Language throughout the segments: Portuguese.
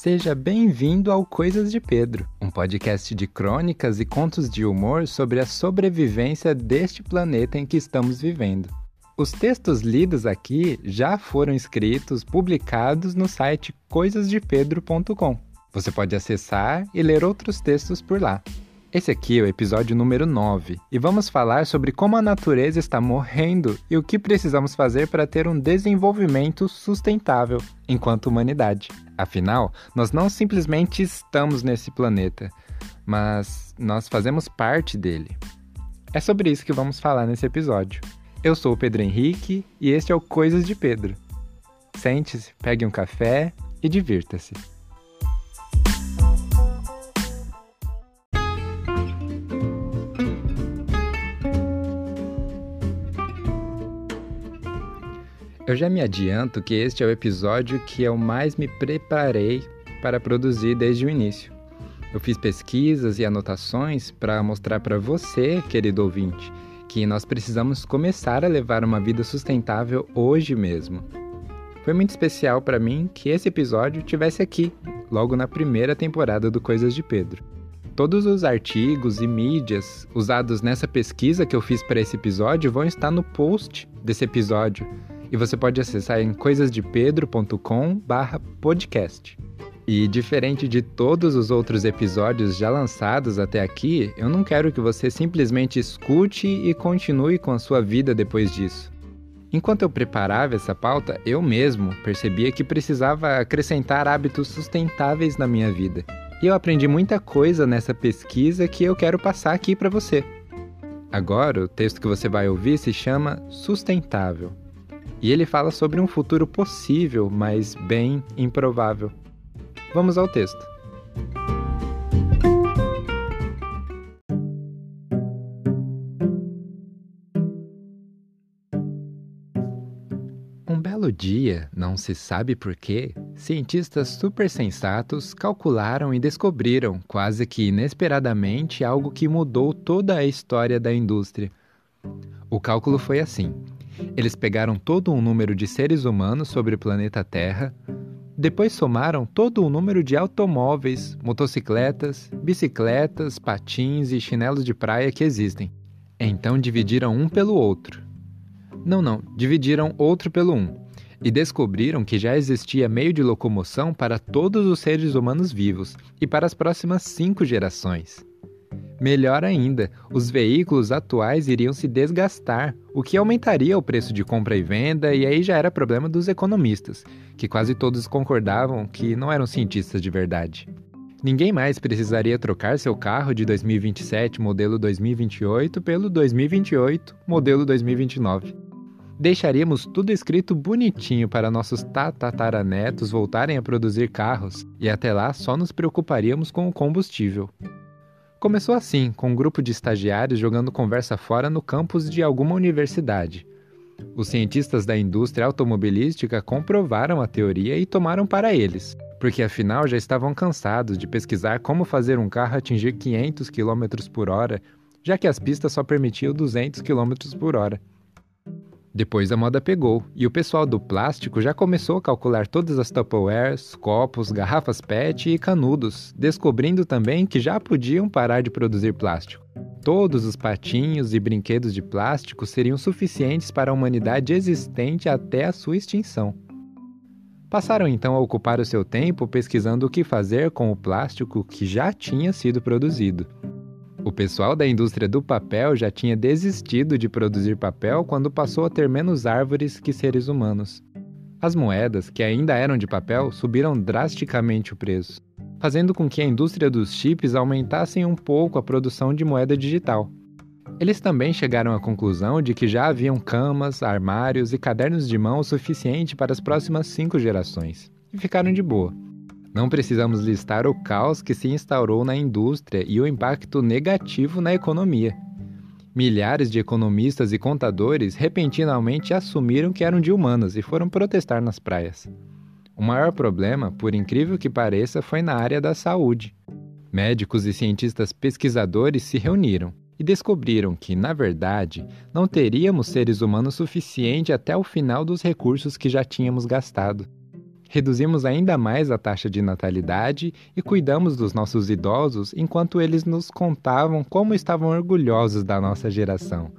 Seja bem-vindo ao Coisas de Pedro, um podcast de crônicas e contos de humor sobre a sobrevivência deste planeta em que estamos vivendo. Os textos lidos aqui já foram escritos, publicados no site coisasdepedro.com. Você pode acessar e ler outros textos por lá. Esse aqui é o episódio número 9 e vamos falar sobre como a natureza está morrendo e o que precisamos fazer para ter um desenvolvimento sustentável enquanto humanidade. Afinal, nós não simplesmente estamos nesse planeta, mas nós fazemos parte dele. É sobre isso que vamos falar nesse episódio. Eu sou o Pedro Henrique e este é o Coisas de Pedro. Sente-se, pegue um café e divirta-se. Eu já me adianto que este é o episódio que eu mais me preparei para produzir desde o início. Eu fiz pesquisas e anotações para mostrar para você, querido ouvinte, que nós precisamos começar a levar uma vida sustentável hoje mesmo. Foi muito especial para mim que esse episódio tivesse aqui, logo na primeira temporada do Coisas de Pedro. Todos os artigos e mídias usados nessa pesquisa que eu fiz para esse episódio vão estar no post desse episódio e você pode acessar em coisasdepedro.com/podcast. E diferente de todos os outros episódios já lançados até aqui, eu não quero que você simplesmente escute e continue com a sua vida depois disso. Enquanto eu preparava essa pauta, eu mesmo percebia que precisava acrescentar hábitos sustentáveis na minha vida. E eu aprendi muita coisa nessa pesquisa que eu quero passar aqui para você. Agora, o texto que você vai ouvir se chama Sustentável. E ele fala sobre um futuro possível, mas bem improvável. Vamos ao texto. Um belo dia, não se sabe porquê, cientistas super sensatos calcularam e descobriram, quase que inesperadamente, algo que mudou toda a história da indústria. O cálculo foi assim: eles pegaram todo um número de seres humanos sobre o planeta Terra, depois somaram todo o número de automóveis, motocicletas, bicicletas, patins e chinelos de praia que existem. Então dividiram um pelo outro. Não, não, dividiram outro pelo um. E descobriram que já existia meio de locomoção para todos os seres humanos vivos e para as próximas cinco gerações. Melhor ainda, os veículos atuais iriam se desgastar, o que aumentaria o preço de compra e venda, e aí já era problema dos economistas, que quase todos concordavam que não eram cientistas de verdade. Ninguém mais precisaria trocar seu carro de 2027 modelo 2028 pelo 2028 modelo 2029. Deixaríamos tudo escrito bonitinho para nossos tatataranetos voltarem a produzir carros, e até lá só nos preocuparíamos com o combustível. Começou assim, com um grupo de estagiários jogando conversa fora no campus de alguma universidade. Os cientistas da indústria automobilística comprovaram a teoria e tomaram para eles, porque afinal já estavam cansados de pesquisar como fazer um carro atingir 500 km por hora, já que as pistas só permitiam 200 km por hora. Depois a moda pegou e o pessoal do plástico já começou a calcular todas as Tupperwares, copos, garrafas PET e canudos, descobrindo também que já podiam parar de produzir plástico. Todos os patinhos e brinquedos de plástico seriam suficientes para a humanidade existente até a sua extinção. Passaram então a ocupar o seu tempo pesquisando o que fazer com o plástico que já tinha sido produzido. O pessoal da indústria do papel já tinha desistido de produzir papel quando passou a ter menos árvores que seres humanos. As moedas, que ainda eram de papel, subiram drasticamente o preço, fazendo com que a indústria dos chips aumentasse um pouco a produção de moeda digital. Eles também chegaram à conclusão de que já haviam camas, armários e cadernos de mão o suficiente para as próximas cinco gerações, e ficaram de boa. Não precisamos listar o caos que se instaurou na indústria e o impacto negativo na economia. Milhares de economistas e contadores repentinamente assumiram que eram de humanas e foram protestar nas praias. O maior problema, por incrível que pareça, foi na área da saúde. Médicos e cientistas pesquisadores se reuniram e descobriram que, na verdade, não teríamos seres humanos suficiente até o final dos recursos que já tínhamos gastado Reduzimos ainda mais a taxa de natalidade e cuidamos dos nossos idosos enquanto eles nos contavam como estavam orgulhosos da nossa geração,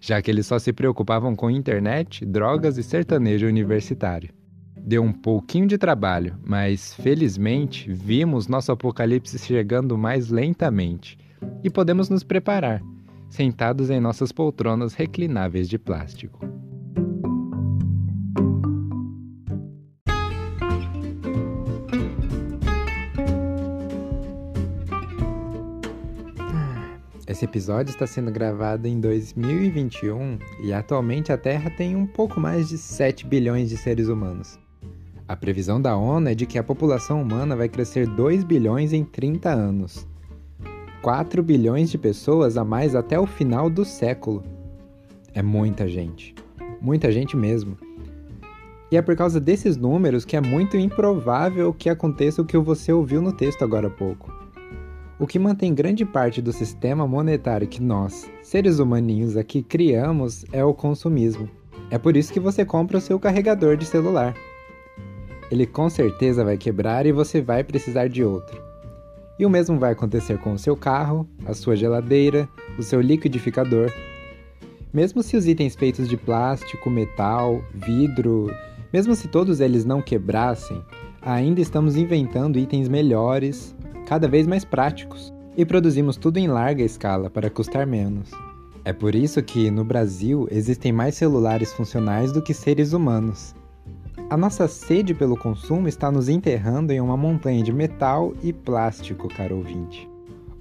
já que eles só se preocupavam com internet, drogas e sertanejo universitário. Deu um pouquinho de trabalho, mas felizmente vimos nosso apocalipse chegando mais lentamente e podemos nos preparar, sentados em nossas poltronas reclináveis de plástico. Esse episódio está sendo gravado em 2021 e atualmente a Terra tem um pouco mais de 7 bilhões de seres humanos. A previsão da ONU é de que a população humana vai crescer 2 bilhões em 30 anos. 4 bilhões de pessoas a mais até o final do século. É muita gente. Muita gente mesmo. E é por causa desses números que é muito improvável que aconteça o que você ouviu no texto agora há pouco. O que mantém grande parte do sistema monetário que nós, seres humaninhos aqui, criamos é o consumismo. É por isso que você compra o seu carregador de celular. Ele com certeza vai quebrar e você vai precisar de outro. E o mesmo vai acontecer com o seu carro, a sua geladeira, o seu liquidificador. Mesmo se os itens feitos de plástico, metal, vidro, mesmo se todos eles não quebrassem, ainda estamos inventando itens melhores, cada vez mais práticos, e produzimos tudo em larga escala para custar menos. É por isso que, no Brasil, existem mais celulares funcionais do que seres humanos. A nossa sede pelo consumo está nos enterrando em uma montanha de metal e plástico, caro ouvinte.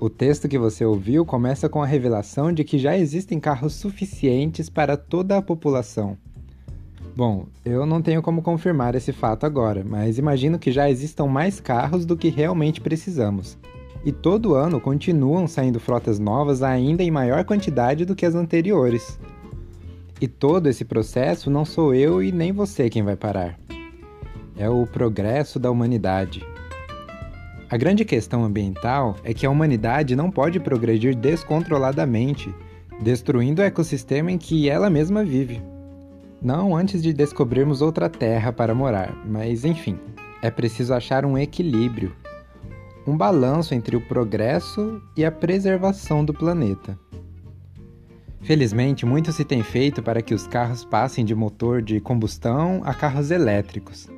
O texto que você ouviu começa com a revelação de que já existem carros suficientes para toda a população. Bom, eu não tenho como confirmar esse fato agora, mas imagino que já existam mais carros do que realmente precisamos. E todo ano continuam saindo frotas novas ainda em maior quantidade do que as anteriores. E todo esse processo não sou eu e nem você quem vai parar. É o progresso da humanidade. A grande questão ambiental é que a humanidade não pode progredir descontroladamente, destruindo o ecossistema em que ela mesma vive. Não antes de descobrirmos outra terra para morar, mas enfim, é preciso achar um equilíbrio, um balanço entre o progresso e a preservação do planeta. Felizmente, muito se tem feito para que os carros passem de motor de combustão a carros elétricos.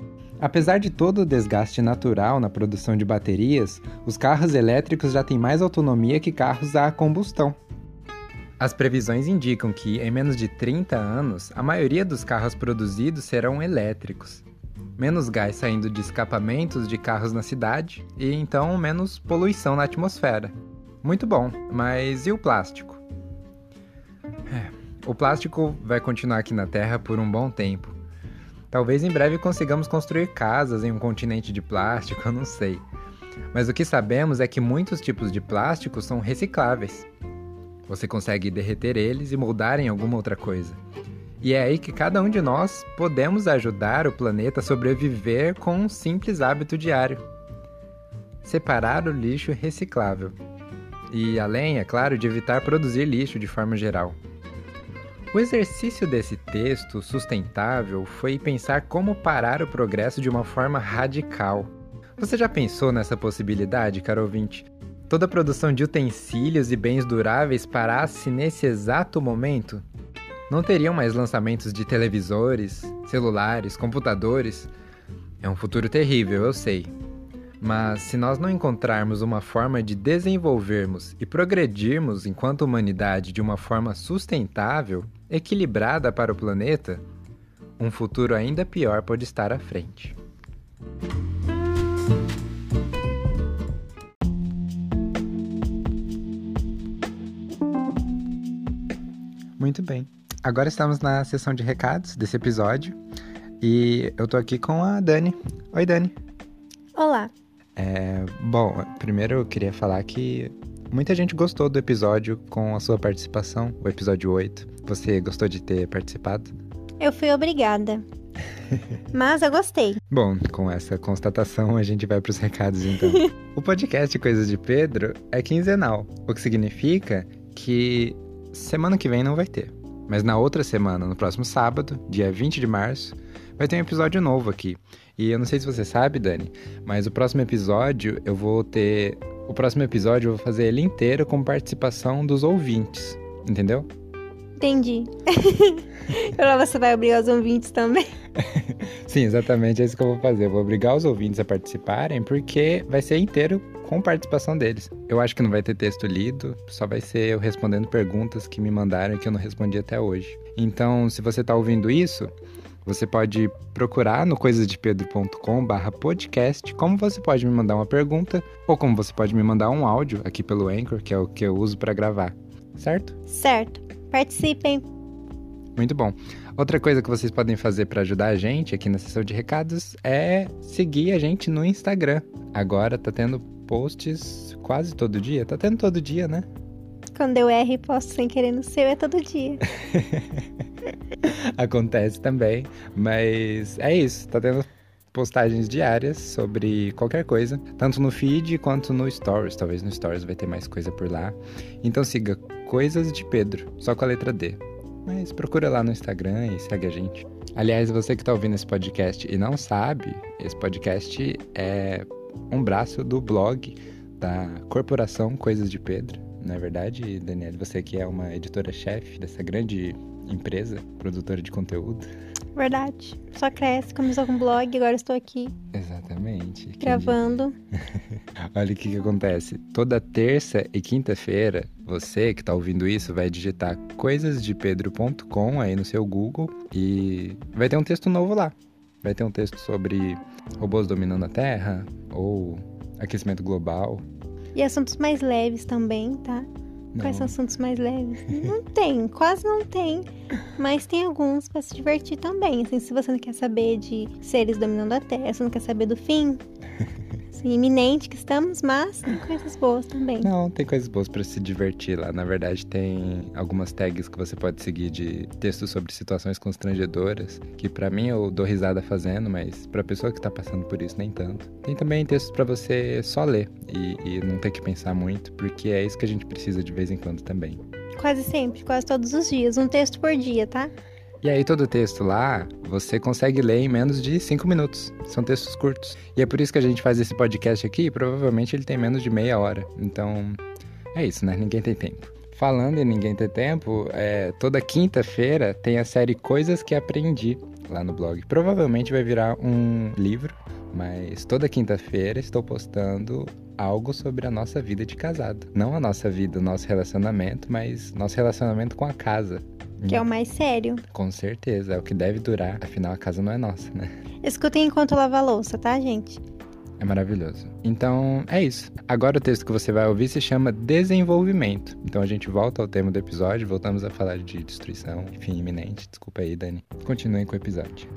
Apesar de todo o desgaste natural na produção de baterias, os carros elétricos já têm mais autonomia que carros a combustão. As previsões indicam que, em menos de 30 anos, a maioria dos carros produzidos serão elétricos. Menos gás saindo de escapamentos de carros na cidade e então menos poluição na atmosfera. Muito bom, mas e o plástico? É, o plástico vai continuar aqui na Terra por um bom tempo. Talvez em breve consigamos construir casas em um continente de plástico, eu não sei. Mas o que sabemos é que muitos tipos de plástico são recicláveis. Você consegue derreter eles e moldar em alguma outra coisa. E é aí que cada um de nós podemos ajudar o planeta a sobreviver com um simples hábito diário: separar o lixo reciclável. E além, é claro, de evitar produzir lixo de forma geral. O exercício desse texto sustentável foi pensar como parar o progresso de uma forma radical. Você já pensou nessa possibilidade, caro ouvinte? Toda a produção de utensílios e bens duráveis parasse nesse exato momento, não teriam mais lançamentos de televisores, celulares, computadores. É um futuro terrível, eu sei. Mas se nós não encontrarmos uma forma de desenvolvermos e progredirmos enquanto humanidade de uma forma sustentável, equilibrada para o planeta, um futuro ainda pior pode estar à frente. Muito bem. Agora estamos na sessão de recados desse episódio e eu tô aqui com a Dani. Oi, Dani. Olá. É, bom, primeiro eu queria falar que muita gente gostou do episódio com a sua participação, o episódio 8. Você gostou de ter participado? Eu fui obrigada. Mas eu gostei. Bom, com essa constatação a gente vai para os recados então. o podcast Coisas de Pedro é quinzenal, o que significa que Semana que vem não vai ter. Mas na outra semana, no próximo sábado, dia 20 de março, vai ter um episódio novo aqui. E eu não sei se você sabe, Dani, mas o próximo episódio eu vou ter. O próximo episódio eu vou fazer ele inteiro com participação dos ouvintes. Entendeu? Entendi. Agora você vai obrigar os ouvintes também. Sim, exatamente é isso que eu vou fazer. Eu vou obrigar os ouvintes a participarem, porque vai ser inteiro com participação deles. Eu acho que não vai ter texto lido, só vai ser eu respondendo perguntas que me mandaram e que eu não respondi até hoje. Então, se você está ouvindo isso, você pode procurar no coisasdepedro.com barra podcast como você pode me mandar uma pergunta ou como você pode me mandar um áudio aqui pelo Anchor, que é o que eu uso para gravar, certo? Certo. Participem. Muito bom. Outra coisa que vocês podem fazer para ajudar a gente aqui na sessão de recados é seguir a gente no Instagram. Agora tá tendo posts quase todo dia. Tá tendo todo dia, né? Quando eu erro e posto sem querer no seu, é todo dia. Acontece também. Mas é isso. Tá tendo postagens diárias sobre qualquer coisa, tanto no feed quanto no Stories. Talvez no Stories vai ter mais coisa por lá. Então siga Coisas de Pedro, só com a letra D. Mas procura lá no Instagram e segue a gente. Aliás, você que está ouvindo esse podcast e não sabe, esse podcast é um braço do blog da Corporação Coisas de Pedro. Não é verdade, Daniela? Você que é uma editora-chefe dessa grande empresa, produtora de conteúdo. Verdade. Só cresce, começou com blog, agora estou aqui. Exatamente. Gravando. Olha o que, que acontece. Toda terça e quinta-feira, você que está ouvindo isso vai digitar coisasdepedro.com aí no seu Google e vai ter um texto novo lá. Vai ter um texto sobre robôs dominando a Terra ou aquecimento global. E assuntos mais leves também, tá? Quais são assuntos mais leves? Não tem, quase não tem. Mas tem alguns para se divertir também. Assim, se você não quer saber de seres dominando a Terra, se não quer saber do fim, iminente que estamos, mas tem coisas boas também. Não, tem coisas boas para se divertir lá. Na verdade, tem algumas tags que você pode seguir de textos sobre situações constrangedoras, que para mim eu dou risada fazendo, mas para pessoa que tá passando por isso nem tanto. Tem também textos para você só ler e, e não ter que pensar muito, porque é isso que a gente precisa de vez em quando também. Quase sempre, quase todos os dias, um texto por dia, tá? E aí todo o texto lá, você consegue ler em menos de 5 minutos. São textos curtos. E é por isso que a gente faz esse podcast aqui, provavelmente ele tem menos de meia hora. Então, é isso, né? Ninguém tem tempo. Falando em ninguém ter tempo, é, toda quinta-feira tem a série Coisas que Aprendi lá no blog. Provavelmente vai virar um livro, mas toda quinta-feira estou postando algo sobre a nossa vida de casado. Não a nossa vida, o nosso relacionamento, mas nosso relacionamento com a casa. Que é o mais sério. Com certeza, é o que deve durar, afinal a casa não é nossa, né? Escutem enquanto lava a louça, tá, gente? É maravilhoso. Então, é isso. Agora o texto que você vai ouvir se chama Desenvolvimento. Então a gente volta ao tema do episódio, voltamos a falar de destruição, enfim, iminente. Desculpa aí, Dani. Continuem com o episódio.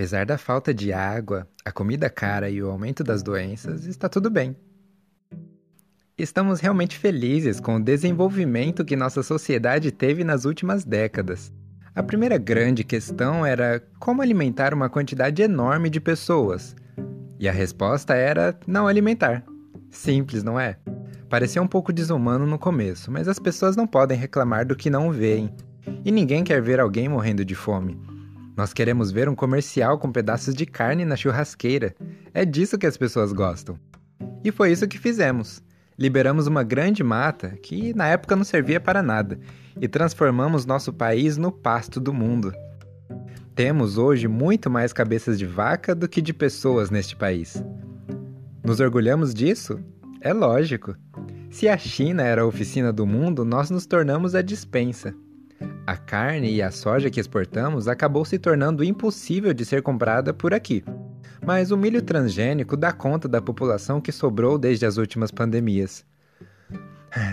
Apesar da falta de água, a comida cara e o aumento das doenças, está tudo bem. Estamos realmente felizes com o desenvolvimento que nossa sociedade teve nas últimas décadas. A primeira grande questão era como alimentar uma quantidade enorme de pessoas. E a resposta era não alimentar. Simples, não é? Parecia um pouco desumano no começo, mas as pessoas não podem reclamar do que não veem. E ninguém quer ver alguém morrendo de fome. Nós queremos ver um comercial com pedaços de carne na churrasqueira. É disso que as pessoas gostam. E foi isso que fizemos. Liberamos uma grande mata, que na época não servia para nada, e transformamos nosso país no pasto do mundo. Temos hoje muito mais cabeças de vaca do que de pessoas neste país. Nos orgulhamos disso? É lógico. Se a China era a oficina do mundo, nós nos tornamos a dispensa. A carne e a soja que exportamos acabou se tornando impossível de ser comprada por aqui. Mas o milho transgênico dá conta da população que sobrou desde as últimas pandemias.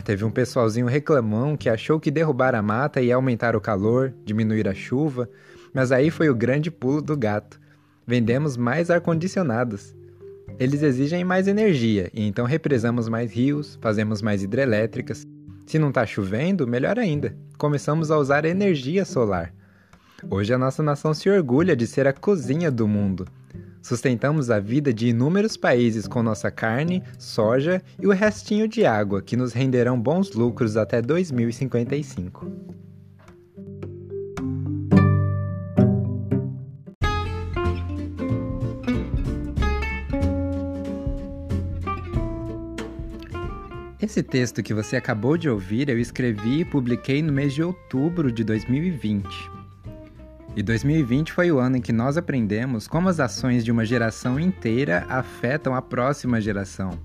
Teve um pessoalzinho reclamão que achou que derrubar a mata ia aumentar o calor, diminuir a chuva, mas aí foi o grande pulo do gato. Vendemos mais ar-condicionados. Eles exigem mais energia e então represamos mais rios, fazemos mais hidrelétricas. Se não está chovendo, melhor ainda, começamos a usar energia solar. Hoje a nossa nação se orgulha de ser a cozinha do mundo. Sustentamos a vida de inúmeros países com nossa carne, soja e o restinho de água que nos renderão bons lucros até 2055. Esse texto que você acabou de ouvir eu escrevi e publiquei no mês de outubro de 2020. E 2020 foi o ano em que nós aprendemos como as ações de uma geração inteira afetam a próxima geração.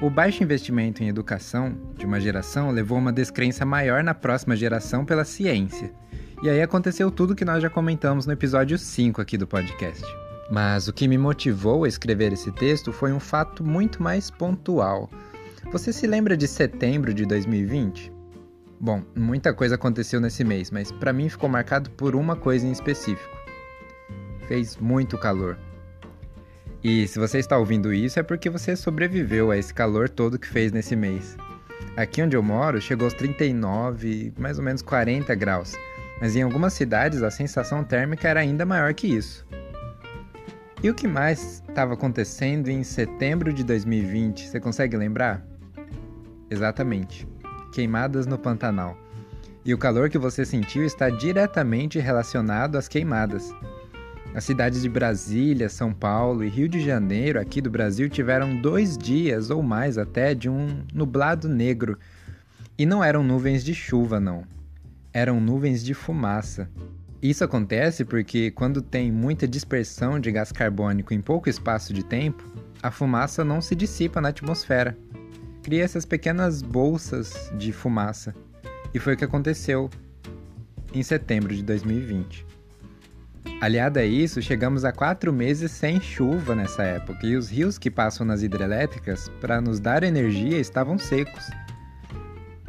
O baixo investimento em educação de uma geração levou a uma descrença maior na próxima geração pela ciência. E aí aconteceu tudo que nós já comentamos no episódio 5 aqui do podcast. Mas o que me motivou a escrever esse texto foi um fato muito mais pontual. Você se lembra de setembro de 2020? Bom, muita coisa aconteceu nesse mês, mas para mim ficou marcado por uma coisa em específico. Fez muito calor. E se você está ouvindo isso é porque você sobreviveu a esse calor todo que fez nesse mês. Aqui onde eu moro chegou aos 39, mais ou menos 40 graus, mas em algumas cidades a sensação térmica era ainda maior que isso. E o que mais estava acontecendo em setembro de 2020? Você consegue lembrar? Exatamente queimadas no Pantanal. E o calor que você sentiu está diretamente relacionado às queimadas. As cidades de Brasília, São Paulo e Rio de Janeiro, aqui do Brasil, tiveram dois dias ou mais até de um nublado negro. E não eram nuvens de chuva, não. Eram nuvens de fumaça. Isso acontece porque, quando tem muita dispersão de gás carbônico em pouco espaço de tempo, a fumaça não se dissipa na atmosfera cria essas pequenas bolsas de fumaça. E foi o que aconteceu em setembro de 2020. Aliado a isso, chegamos a quatro meses sem chuva nessa época e os rios que passam nas hidrelétricas para nos dar energia estavam secos.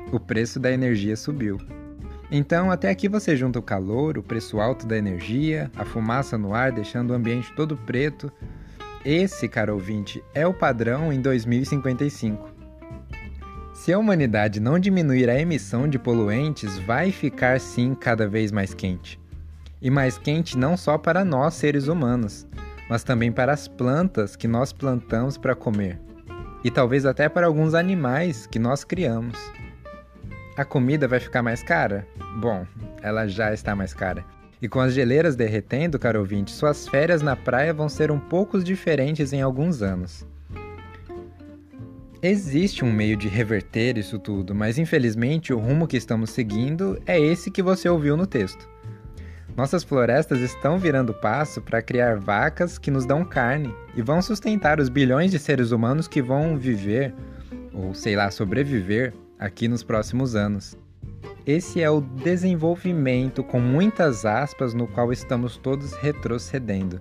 O preço da energia subiu. Então, até aqui você junta o calor, o preço alto da energia, a fumaça no ar deixando o ambiente todo preto. Esse, caro ouvinte, é o padrão em 2055. Se a humanidade não diminuir a emissão de poluentes, vai ficar sim cada vez mais quente. E mais quente não só para nós seres humanos, mas também para as plantas que nós plantamos para comer. E talvez até para alguns animais que nós criamos. A comida vai ficar mais cara? Bom, ela já está mais cara. E com as geleiras derretendo, caro ouvinte, suas férias na praia vão ser um pouco diferentes em alguns anos. Existe um meio de reverter isso tudo, mas infelizmente o rumo que estamos seguindo é esse que você ouviu no texto. Nossas florestas estão virando passo para criar vacas que nos dão carne e vão sustentar os bilhões de seres humanos que vão viver, ou sei lá, sobreviver, aqui nos próximos anos. Esse é o desenvolvimento com muitas aspas no qual estamos todos retrocedendo.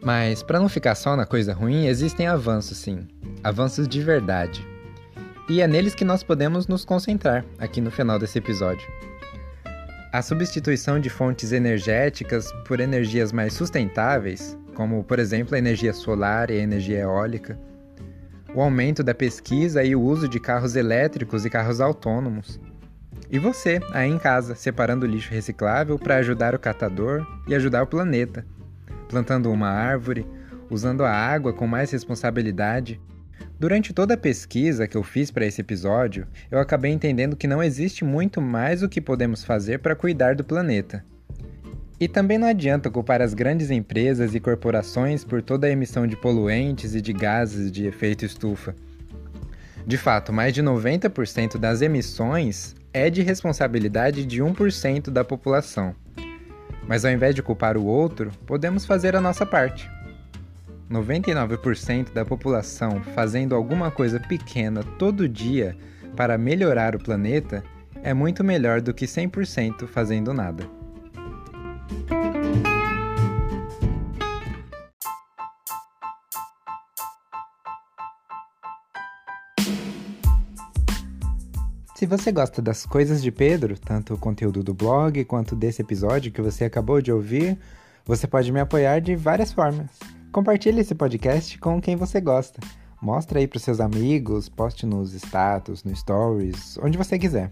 Mas para não ficar só na coisa ruim, existem avanços sim, avanços de verdade. E é neles que nós podemos nos concentrar aqui no final desse episódio. A substituição de fontes energéticas por energias mais sustentáveis, como por exemplo a energia solar e a energia eólica, o aumento da pesquisa e o uso de carros elétricos e carros autônomos. E você, aí em casa, separando o lixo reciclável para ajudar o catador e ajudar o planeta plantando uma árvore, usando a água com mais responsabilidade. Durante toda a pesquisa que eu fiz para esse episódio, eu acabei entendendo que não existe muito mais o que podemos fazer para cuidar do planeta. E também não adianta culpar as grandes empresas e corporações por toda a emissão de poluentes e de gases de efeito estufa. De fato, mais de 90% das emissões é de responsabilidade de 1% da população. Mas ao invés de culpar o outro, podemos fazer a nossa parte. 99% da população fazendo alguma coisa pequena todo dia para melhorar o planeta é muito melhor do que 100% fazendo nada. Se você gosta das coisas de Pedro, tanto o conteúdo do blog quanto desse episódio que você acabou de ouvir, você pode me apoiar de várias formas. Compartilhe esse podcast com quem você gosta. Mostra aí para seus amigos, poste nos status, no stories, onde você quiser.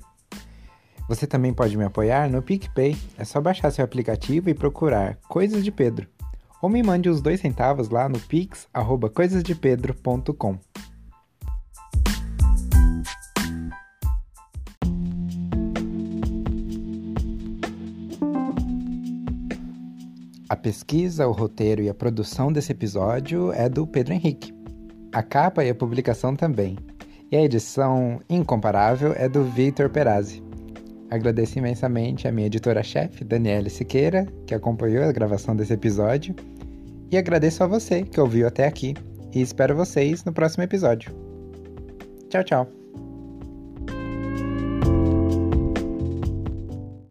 Você também pode me apoiar no PicPay. É só baixar seu aplicativo e procurar Coisas de Pedro. ou me mande os dois centavos lá no pix@coisasdepedro.com. A pesquisa, o roteiro e a produção desse episódio é do Pedro Henrique. A capa e a publicação também. E a edição incomparável é do Victor Perazzi. Agradeço imensamente a minha editora-chefe, Daniela Siqueira, que acompanhou a gravação desse episódio. E agradeço a você que ouviu até aqui. E espero vocês no próximo episódio. Tchau, tchau.